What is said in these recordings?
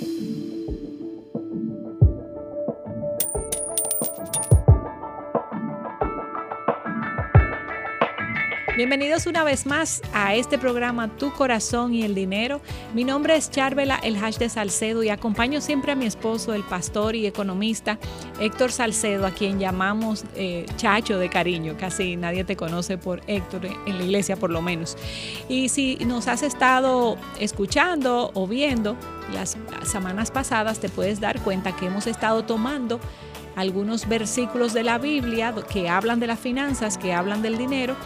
Thank you. Bienvenidos una vez más a este programa Tu Corazón y el Dinero. Mi nombre es Charvela, el hash de Salcedo, y acompaño siempre a mi esposo, el pastor y economista Héctor Salcedo, a quien llamamos eh, Chacho de cariño. Casi nadie te conoce por Héctor, en la iglesia por lo menos. Y si nos has estado escuchando o viendo las semanas pasadas, te puedes dar cuenta que hemos estado tomando algunos versículos de la Biblia que hablan de las finanzas, que hablan del dinero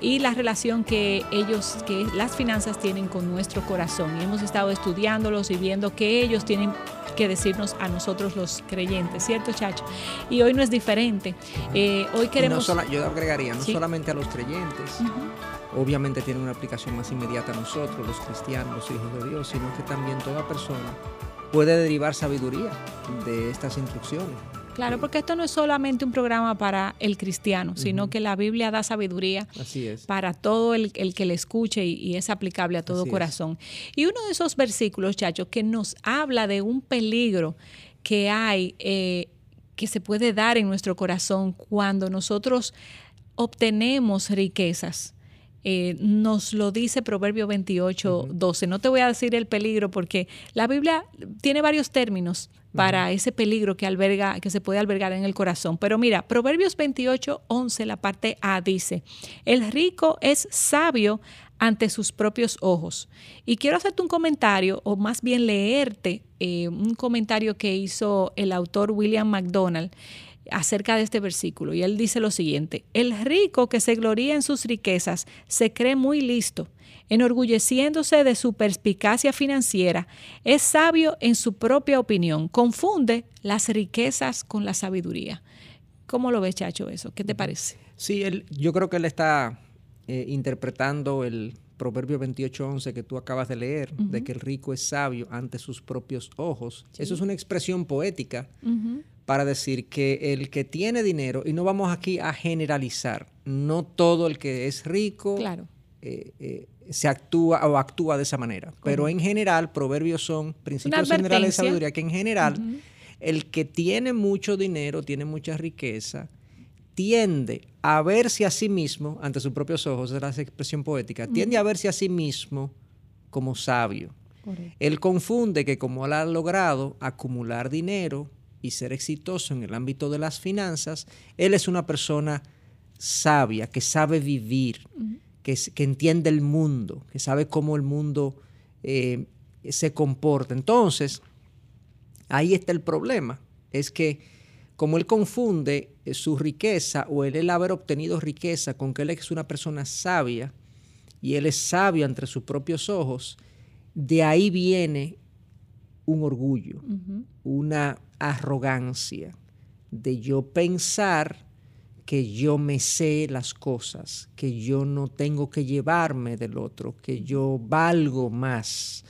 y la relación que ellos, que las finanzas tienen con nuestro corazón. Y hemos estado estudiándolos y viendo que ellos tienen que decirnos a nosotros los creyentes, ¿cierto, Chacho? Y hoy no es diferente. Eh, hoy queremos... yo agregaría, no solamente a los creyentes, obviamente tiene una aplicación más inmediata a nosotros, los cristianos, los hijos de Dios, sino que también toda persona puede derivar sabiduría de estas instrucciones. Claro, porque esto no es solamente un programa para el cristiano, sino que la Biblia da sabiduría para todo el, que le escuche y, es aplicable a todo corazón. Y uno de esos versículos, chachos, que nos habla de un peligro que hay, eh, que se puede dar en nuestro corazón cuando nosotros obtenemos riquezas. Eh, nos lo dice Proverbio 28, 12. No te voy a decir el peligro porque la Biblia tiene varios términos para ese peligro que alberga, que se puede albergar en el corazón. Pero mira, Proverbios 28, 11, la parte A dice, el rico es sabio ante sus propios ojos. Y quiero hacerte un comentario, o más bien leerte eh, un comentario que hizo el autor William McDonald acerca de este versículo. Y él dice lo siguiente, el rico que se gloría en sus riquezas se cree muy listo, enorgulleciéndose de su perspicacia financiera, es sabio en su propia opinión, confunde las riquezas con la sabiduría. ¿Cómo lo ves, Chacho, eso? ¿Qué te parece? Sí, él, yo creo que él está eh, interpretando el Proverbio 28.11 que tú acabas de leer, de que el rico es sabio ante sus propios ojos. Eso es una expresión poética para decir que el que tiene dinero, y no vamos aquí a generalizar, no todo el que es rico eh, eh, se actúa o actúa de esa manera, pero en general, proverbios son principios generales de sabiduría, que en general el que tiene mucho dinero, tiene mucha riqueza, tiende a verse a sí mismo, ante sus propios ojos, es la expresión poética, tiende a verse a sí mismo como sabio. Él confunde que como él ha logrado acumular dinero y ser exitoso en el ámbito de las finanzas, él es una persona sabia, que sabe vivir, que, entiende el mundo, que sabe cómo el mundo eh, se comporta. Entonces, ahí está el problema, es que como él confunde eh, su riqueza o el, el haber obtenido riqueza con que él es una persona sabia y él es sabio entre sus propios ojos, de ahí viene un orgullo, una arrogancia de yo pensar que yo me sé las cosas, que yo no tengo que llevarme del otro, que yo valgo más,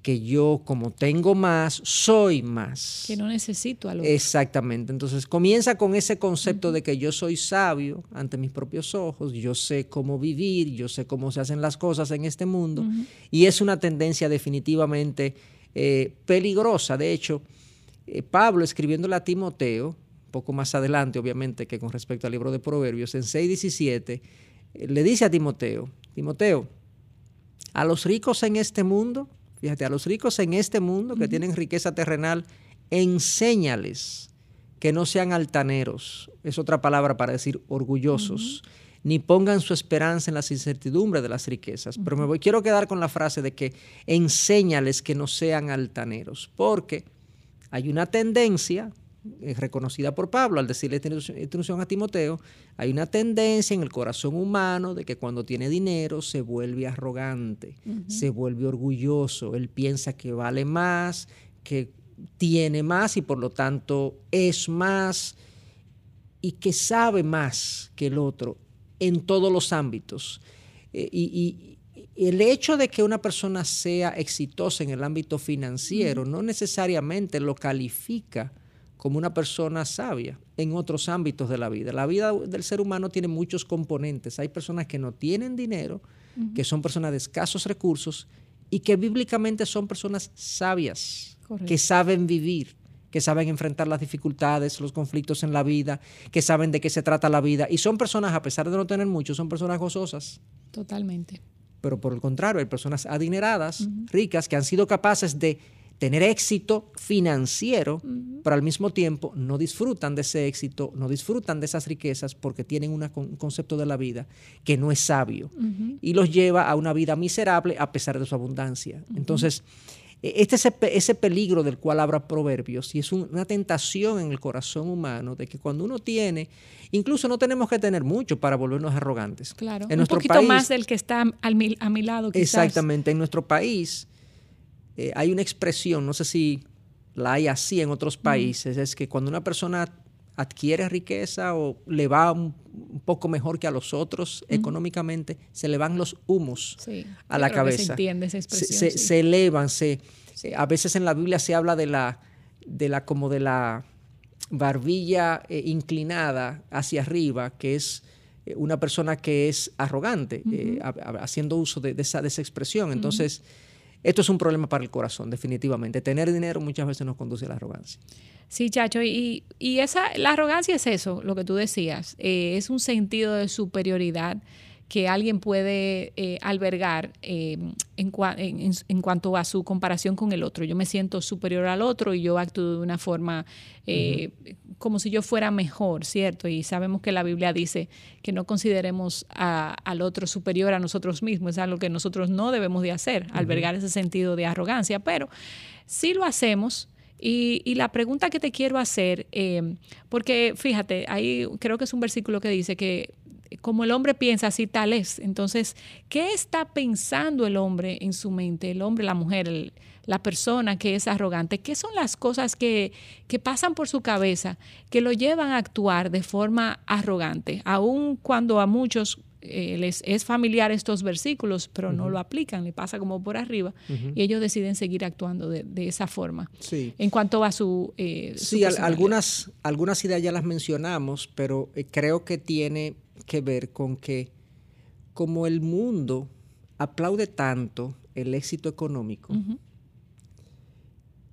que yo como tengo más, soy más. Que no necesito a Exactamente. Entonces comienza con ese concepto de que yo soy sabio ante mis propios ojos, yo sé cómo vivir, yo sé cómo se hacen las cosas en este mundo. Y es una tendencia definitivamente eh, peligrosa. De hecho, eh, Pablo escribiéndole a Timoteo, poco más adelante obviamente que con respecto al libro de Proverbios, en 6.17, eh, le dice a Timoteo, Timoteo, a los ricos en este mundo, Fíjate, a los ricos en este mundo que tienen riqueza terrenal, enséñales que no sean altaneros, es otra palabra para decir orgullosos, ni pongan su esperanza en las incertidumbres de las riquezas. Pero me voy, quiero quedar con la frase de que enséñales que no sean altaneros, porque hay una tendencia es reconocida por Pablo al decirle esta instrucción a Timoteo, hay una tendencia en el corazón humano de que cuando tiene dinero se vuelve arrogante, se vuelve orgulloso, él piensa que vale más, que tiene más y por lo tanto es más y que sabe más que el otro en todos los ámbitos. Eh, y, el hecho de que una persona sea exitosa en el ámbito financiero no necesariamente lo califica como una persona sabia en otros ámbitos de la vida. La vida del ser humano tiene muchos componentes. Hay personas que no tienen dinero, que son personas de escasos recursos y que bíblicamente son personas sabias, que saben vivir, que saben enfrentar las dificultades, los conflictos en la vida, que saben de qué se trata la vida. Y son personas, a pesar de no tener mucho, son personas gozosas. Totalmente. Pero por el contrario, hay personas adineradas, ricas, que han sido capaces de tener éxito financiero, pero al mismo tiempo no disfrutan de ese éxito, no disfrutan de esas riquezas porque tienen un concepto de la vida que no es sabio y los lleva a una vida miserable a pesar de su abundancia. Entonces, este es ese, peligro del cual habla Proverbios y es una tentación en el corazón humano de que cuando uno tiene, incluso no tenemos que tener mucho para volvernos arrogantes. Claro, un poquito más del que está a mi, a mi lado. Exactamente, en nuestro país eh, hay una expresión, no sé si la hay así en otros países, es que cuando una persona adquiere riqueza o le va un, poco mejor que a los otros económicamente, se le van los humos a la cabeza. se entiende esa expresión. Se, se elevan, se, eh, a veces en la Biblia se habla de la, de la como de la barbilla eh, inclinada hacia arriba, que es una persona que es arrogante, haciendo uso de, esa, de, esa, expresión. Entonces, esto es un problema para el corazón, definitivamente. Tener dinero muchas veces nos conduce a la arrogancia. Sí, Chacho, y, esa, la arrogancia es eso, lo que tú decías, eh, es un sentido de superioridad que alguien puede eh, albergar eh, en, en, cuanto a su comparación con el otro. Yo me siento superior al otro y yo actúo de una forma eh, como si yo fuera mejor, ¿cierto? Y sabemos que la Biblia dice que no consideremos al otro superior a nosotros mismos, es algo que nosotros no debemos de hacer, albergar ese sentido de arrogancia, pero si lo hacemos. Y, y, la pregunta que te quiero hacer, porque fíjate, ahí creo que es un versículo que dice que como el hombre piensa, así tal es. Entonces, ¿qué está pensando el hombre en su mente? El hombre, la mujer, la persona que es arrogante. ¿Qué son las cosas que, pasan por su cabeza que lo llevan a actuar de forma arrogante? Aun cuando a muchos eh, les es familiar estos versículos, pero no lo aplican, le pasa como por arriba, y ellos deciden seguir actuando de, esa forma. Sí. En cuanto a su... Eh, sí, algunas, algunas ideas ya las mencionamos, pero eh, creo que tiene que ver con que como el mundo aplaude tanto el éxito económico,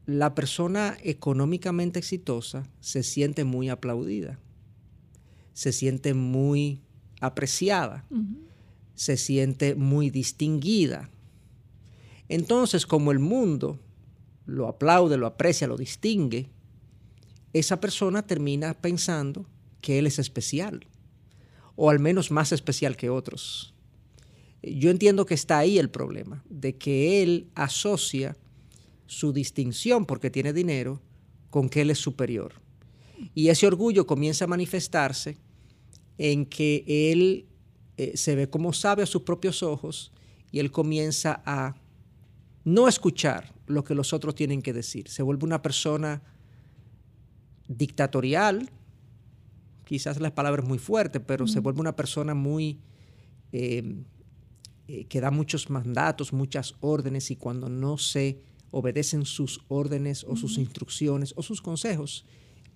la persona económicamente exitosa se siente muy aplaudida, se siente muy apreciada, se siente muy distinguida. Entonces, como el mundo lo aplaude, lo aprecia, lo distingue, esa persona termina pensando que él es especial o al menos más especial que otros. Yo entiendo que está ahí el problema, de que él asocia su distinción porque tiene dinero con que él es superior. Y ese orgullo comienza a manifestarse en que él eh, se ve como sabe a sus propios ojos y él comienza a no escuchar lo que los otros tienen que decir. Se vuelve una persona dictatorial, quizás la palabra es muy fuerte, pero se vuelve una persona muy... Eh, eh, que da muchos mandatos, muchas órdenes y cuando no se obedecen sus órdenes o sus instrucciones o sus consejos,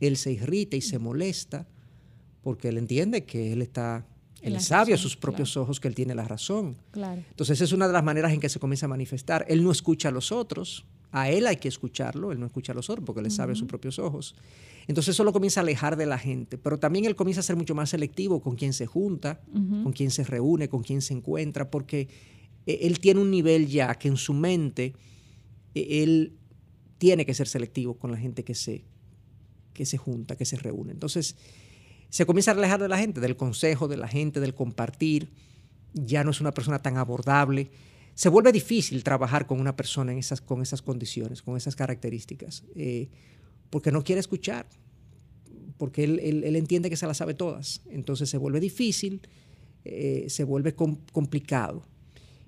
él se irrita y se molesta porque él entiende que él está, él sabe a sus propios ojos que él tiene la razón. Claro. Entonces es una de las maneras en que se comienza a manifestar. Él no escucha a los otros, a él hay que escucharlo, él no escucha a los otros porque él sabe a sus propios ojos. Entonces eso lo comienza a alejar de la gente, pero también él comienza a ser mucho más selectivo con quién se junta, con quién se reúne, con quién se encuentra, porque eh, él tiene un nivel ya que en su mente eh, él tiene que ser selectivo con la gente que se, que se junta, que se reúne. Entonces se comienza a alejar de la gente, del consejo, de la gente, del compartir, ya no es una persona tan abordable se vuelve difícil trabajar con una persona en esas, con esas condiciones, con esas características, eh, porque no quiere escuchar, porque él, entiende que se las sabe todas. Entonces se vuelve difícil, eh, se vuelve complicado.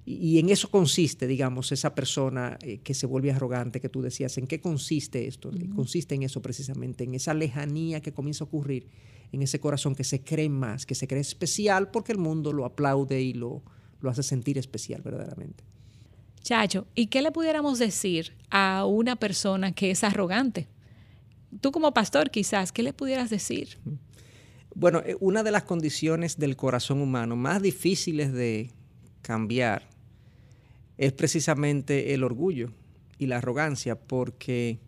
Y, en eso consiste, digamos, esa persona eh, que se vuelve arrogante, que tú decías, ¿en qué consiste esto? Consiste en eso precisamente, en esa lejanía que comienza a ocurrir en ese corazón que se cree más, que se cree especial porque el mundo lo aplaude y lo, lo hace sentir especial verdaderamente. Chacho, ¿y qué le pudiéramos decir a una persona que es arrogante? Tú como pastor quizás, ¿qué le pudieras decir? Bueno, eh, una de las condiciones del corazón humano más difíciles de cambiar es precisamente el orgullo y la arrogancia, porque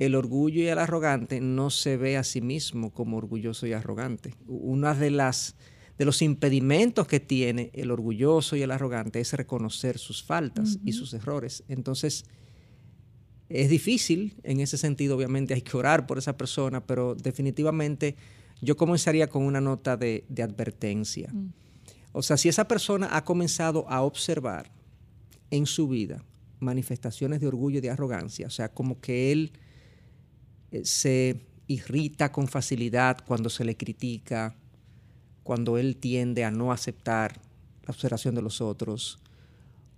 el orgullo y el arrogante no se ve a sí mismo como orgulloso y arrogante. Una de las de los impedimentos que tiene el orgulloso y el arrogante es reconocer sus faltas y sus errores. Entonces, es difícil en ese sentido, obviamente hay que orar por esa persona, pero definitivamente yo comenzaría con una nota de, advertencia. Mm. O sea, si esa persona ha comenzado a observar en su vida manifestaciones de orgullo y de arrogancia, o sea, como que él eh, se irrita con facilidad cuando se le critica, cuando él tiende a no aceptar la observación de los otros,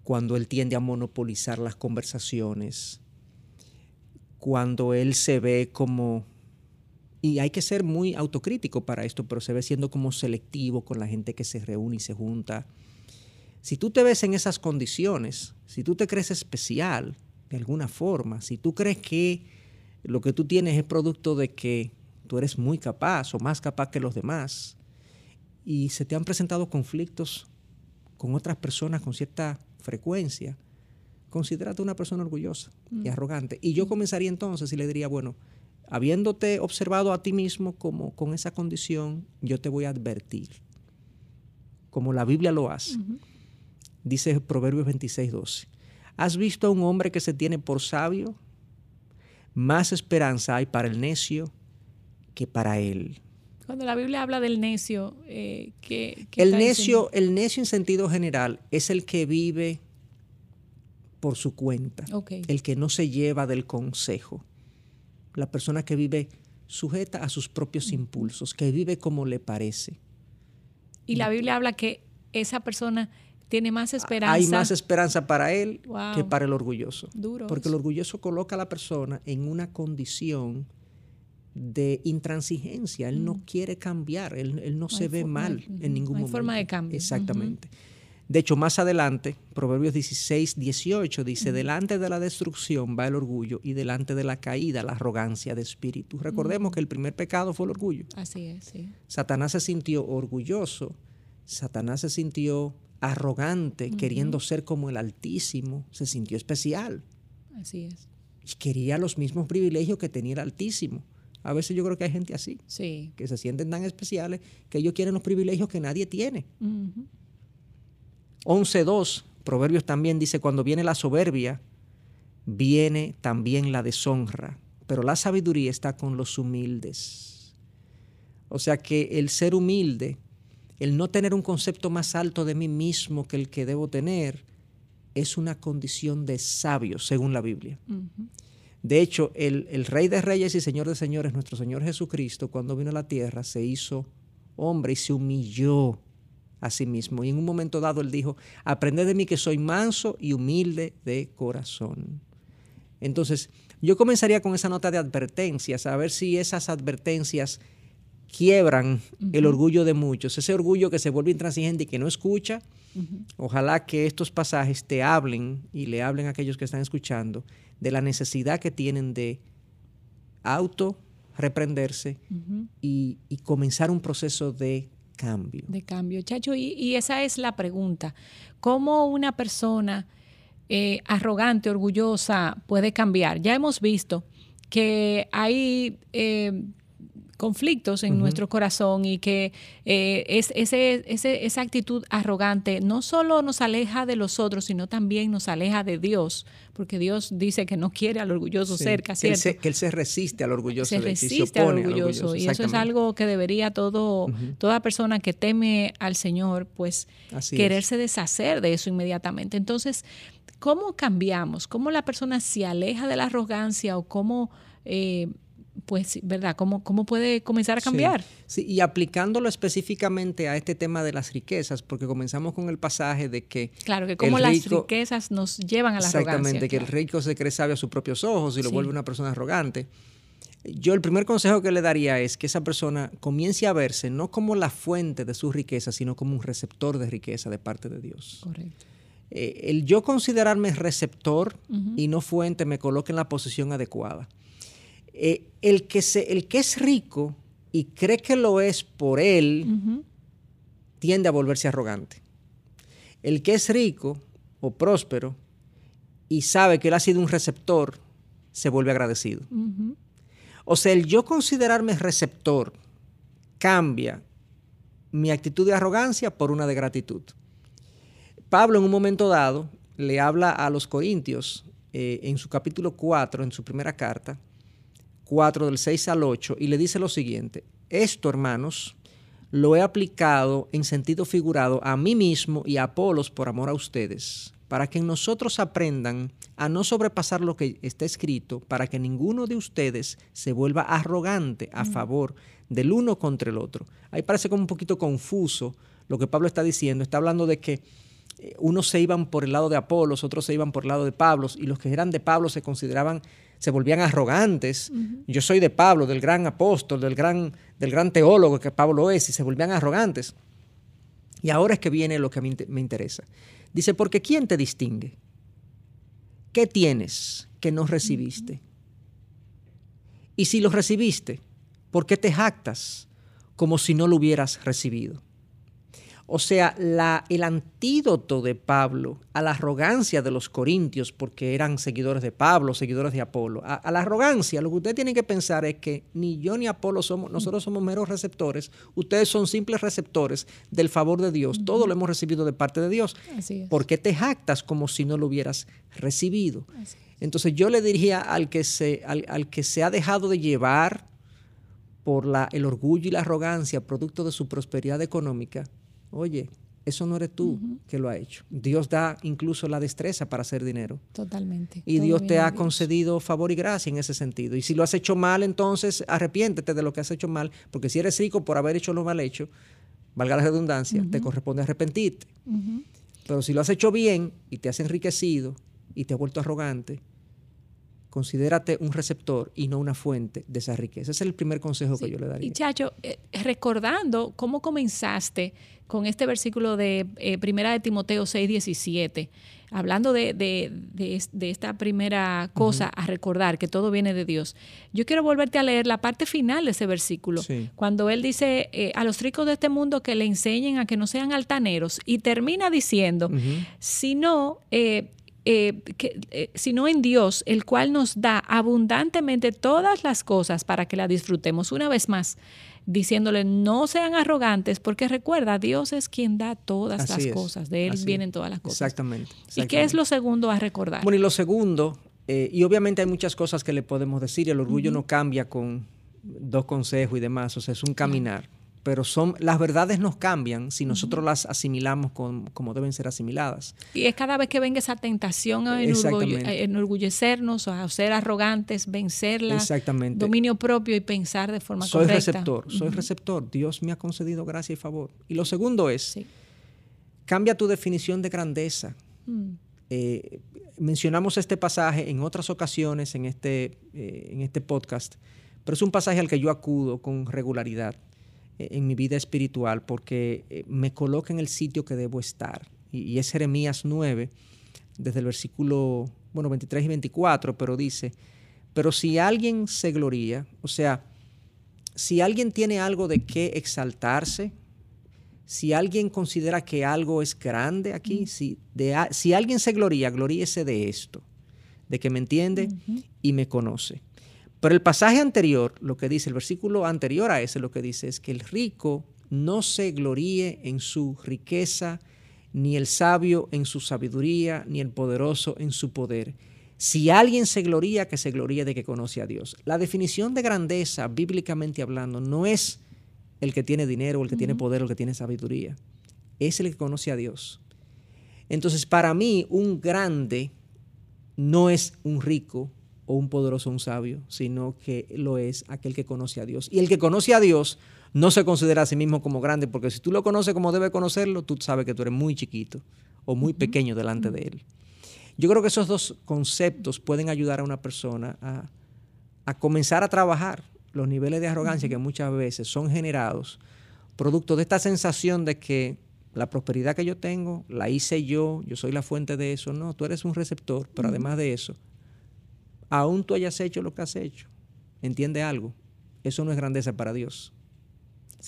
cuando él tiende a monopolizar las conversaciones, cuando él se ve como y hay que ser muy autocrítico para esto, pero se ve siendo como selectivo con la gente que se reúne y se junta. Si tú te ves en esas condiciones, si tú te crees especial de alguna forma, si tú crees que lo que tú tienes es producto de que tú eres muy capaz o más capaz que los demás, y se te han presentado conflictos con otras personas con cierta frecuencia, considérate una persona orgullosa y mm. arrogante. Y yo comenzaría entonces y le diría, bueno, habiéndote observado a ti mismo como con esa condición, yo te voy a advertir, como la Biblia lo hace. Dice Proverbios 26, 12. ¿Has visto a un hombre que se tiene por sabio? Más esperanza hay para el necio que para él. Cuando la Biblia habla del necio, eh, ¿qué, el necio, el necio en sentido general es el que vive por su cuenta, el que no se lleva del consejo la persona que vive sujeta a sus propios impulsos, que vive como le parece. Y la Biblia habla que esa persona tiene más esperanza. Hay más esperanza para él que para el orgulloso. Porque el orgulloso coloca a la persona en una condición de intransigencia. Él no mm. quiere cambiar, él, no, se ve mal en ningún momento. Hay forma de cambio. Exactamente. De hecho, más adelante, Proverbios 16, 18 dice, delante de la destrucción va el orgullo y delante de la caída la arrogancia de espíritu. Recordemos que el primer pecado fue el orgullo. Así es, sí. Satanás se sintió orgulloso, Satanás se sintió arrogante, queriendo ser como el Altísimo, se sintió especial. Así es. Y quería los mismos privilegios que tenía el Altísimo. A veces yo creo que hay gente así, sí. que se sienten tan especiales que ellos quieren los privilegios que nadie tiene. 11.2, Proverbios también dice, cuando viene la soberbia, viene también la deshonra, pero la sabiduría está con los humildes. O sea que el ser humilde, el no tener un concepto más alto de mí mismo que el que debo tener, es una condición de sabio, según la Biblia. De hecho, el, el, Rey de Reyes y Señor de Señores, nuestro Señor Jesucristo, cuando vino a la tierra, se hizo hombre y se humilló a sí mismo. Y en un momento dado él dijo, aprended de mí que soy manso y humilde de corazón. Entonces, yo comenzaría con esa nota de advertencias, a ver si esas advertencias quiebran el orgullo de muchos, ese orgullo que se vuelve intransigente y que no escucha. Ojalá que estos pasajes te hablen y le hablen a aquellos que están escuchando de la necesidad que tienen de auto reprenderse y, y comenzar un proceso de cambio. De cambio, Chacho. Y, esa es la pregunta. ¿Cómo una persona eh, arrogante, orgullosa puede cambiar? Ya hemos visto que hay eh, conflictos en nuestro corazón y que eh, es, ese, esa actitud arrogante no solo nos aleja de los otros, sino también nos aleja de Dios, porque Dios dice que no quiere al orgulloso cerca, ¿cierto? Que él, se, que él se resiste al orgulloso. Se resiste al orgulloso, y eso es algo que debería todo, toda persona que teme al Señor, pues quererse deshacer de eso inmediatamente. Entonces, ¿cómo cambiamos? ¿Cómo la persona se aleja de la arrogancia o cómo... Eh, pues, ¿verdad? ¿Cómo, cómo puede comenzar a cambiar? Sí, y aplicándolo específicamente a este tema de las riquezas, porque comenzamos con el pasaje de que... Claro, que como las riquezas nos llevan a la arrogancia. Exactamente, que el rico se cree sabio a sus propios ojos y lo vuelve una persona arrogante. Yo el primer consejo que le daría es que esa persona comience a verse no como la fuente de su riqueza, sino como un receptor de riqueza de parte de Dios. Correcto. Eh, el yo considerarme receptor y no fuente me coloca en la posición adecuada. Eh, el, que se, el que es rico y cree que lo es por él, tiende a volverse arrogante. El que es rico o próspero y sabe que él ha sido un receptor, se vuelve agradecido. O sea, el yo considerarme receptor cambia mi actitud de arrogancia por una de gratitud. Pablo en un momento dado le habla a los corintios eh, en su capítulo 4, en su primera carta, 4 del 6 al 8, y le dice lo siguiente, esto hermanos, lo he aplicado en sentido figurado a mí mismo y a Apolos por amor a ustedes, para que nosotros aprendan a no sobrepasar lo que está escrito, para que ninguno de ustedes se vuelva arrogante a favor del uno contra el otro. Ahí parece como un poquito confuso lo que Pablo está diciendo. Está hablando de que unos se iban por el lado de Apolos, otros se iban por el lado de Pablo, y los que eran de Pablo se consideraban, se volvían arrogantes. Yo soy de Pablo, del gran apóstol, del gran, del gran teólogo que Pablo es, y se volvían arrogantes. Y ahora es que viene lo que a mí me interesa. Dice, porque ¿quién te distingue? ¿Qué tienes que no recibiste? Y si lo recibiste, ¿por qué te jactas como si no lo hubieras recibido? O sea, la, el antídoto de Pablo a la arrogancia de los corintios, porque eran seguidores de Pablo, seguidores de Apolo, a, la arrogancia, lo que ustedes tienen que pensar es que ni yo ni Apolo somos, nosotros somos meros receptores, ustedes son simples receptores del favor de Dios, todo lo hemos recibido de parte de Dios. ¿Por qué te jactas como si no lo hubieras recibido? Entonces yo le diría al que se, al, que se ha dejado de llevar por la, el orgullo y la arrogancia producto de su prosperidad económica, Oye, eso no eres tú que lo ha hecho. Dios da incluso la destreza para hacer dinero. Totalmente. Y Dios te ha concedido favor y gracia en ese sentido. Y si lo has hecho mal, entonces arrepiéntete de lo que has hecho mal, porque si eres rico por haber hecho lo mal hecho, valga la redundancia, te corresponde arrepentirte. Pero si lo has hecho bien y te has enriquecido y te has vuelto arrogante, considérate un receptor y no una fuente de esa riqueza. Ese es el primer consejo que yo le daría. Y Chacho, eh, recordando cómo comenzaste con este versículo de eh, Primera de Timoteo 6, 17, hablando de, esta primera cosa a recordar, que todo viene de Dios, yo quiero volverte a leer la parte final de ese versículo, cuando él dice eh, a los ricos de este mundo que le enseñen a que no sean altaneros y termina diciendo, si no, eh, eh, sino en Dios, el cual nos da abundantemente todas las cosas para que la disfrutemos. Una vez más, diciéndole, no sean arrogantes, porque recuerda, Dios es quien da todas las cosas, de Él vienen todas las cosas. Exactamente, ¿Y qué es lo segundo a recordar? Bueno, y lo segundo, eh, y obviamente hay muchas cosas que le podemos decir, el orgullo no cambia con dos consejos y demás, o sea, es un caminar pero son las verdades nos cambian si nosotros las asimilamos como deben ser asimiladas. Y es cada vez que venga esa tentación a, enorgullecernos, a ser arrogantes, vencerla, Exactamente. dominio propio y pensar de forma correcta. Soy receptor, soy receptor. Dios me ha concedido gracia y favor. Y lo segundo es, cambia tu definición de grandeza. Mm. Eh, mencionamos este pasaje en otras ocasiones en este, eh, en este podcast, pero es un pasaje al que yo acudo con regularidad en mi vida espiritual porque eh, me coloca en el sitio que debo estar. Y, es Jeremías 9, desde el versículo, bueno, 23 y 24, pero dice, pero si alguien se gloría, o sea, si alguien tiene algo de qué exaltarse, si alguien considera que algo es grande aquí, mm. si, de, si alguien se gloría, gloríese de esto, de que me entiende y me conoce. Pero el pasaje anterior, lo que dice, el versículo anterior a ese, lo que dice es que el rico no se gloríe en su riqueza, ni el sabio en su sabiduría, ni el poderoso en su poder. Si alguien se gloría, que se gloríe de que conoce a Dios. La definición de grandeza, bíblicamente hablando, no es el que tiene dinero, el que tiene poder, el que tiene sabiduría. Es el que conoce a Dios. Entonces, para mí, un grande no es un rico, o un poderoso, un sabio, sino que lo es aquel que conoce a Dios. Y el que conoce a Dios no se considera a sí mismo como grande, porque si tú lo conoces como debe conocerlo, tú sabes que tú eres muy chiquito o muy pequeño delante de Él. Yo creo que esos dos conceptos pueden ayudar a una persona a, comenzar a trabajar los niveles de arrogancia que muchas veces son generados producto de esta sensación de que la prosperidad que yo tengo la hice yo, yo soy la fuente de eso. No, tú eres un receptor, pero además de eso, aún tú hayas hecho lo que has hecho, entiende algo, eso no es grandeza para Dios.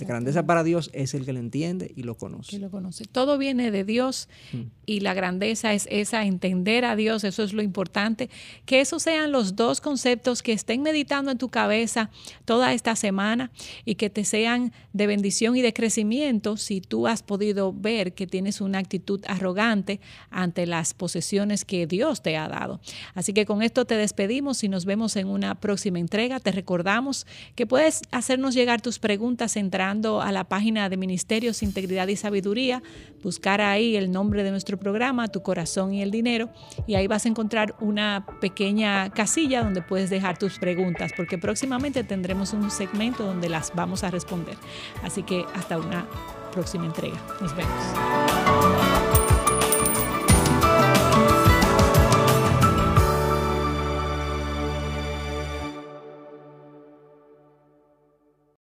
La grandeza para Dios es el que lo entiende y lo conoce. Que lo conoce. Todo viene de Dios mm. y la grandeza es esa, entender a Dios, eso es lo importante. Que esos sean los dos conceptos que estén meditando en tu cabeza toda esta semana y que te sean de bendición y de crecimiento si tú has podido ver que tienes una actitud arrogante ante las posesiones que Dios te ha dado. Así que con esto te despedimos y nos vemos en una próxima entrega. Te recordamos que puedes hacernos llegar tus preguntas entrando a la página de Ministerios Integridad y Sabiduría, buscar ahí el nombre de nuestro programa, Tu Corazón y el Dinero, y ahí vas a encontrar una pequeña casilla donde puedes dejar tus preguntas, porque próximamente tendremos un segmento donde las vamos a responder. Así que hasta una próxima entrega. Nos vemos.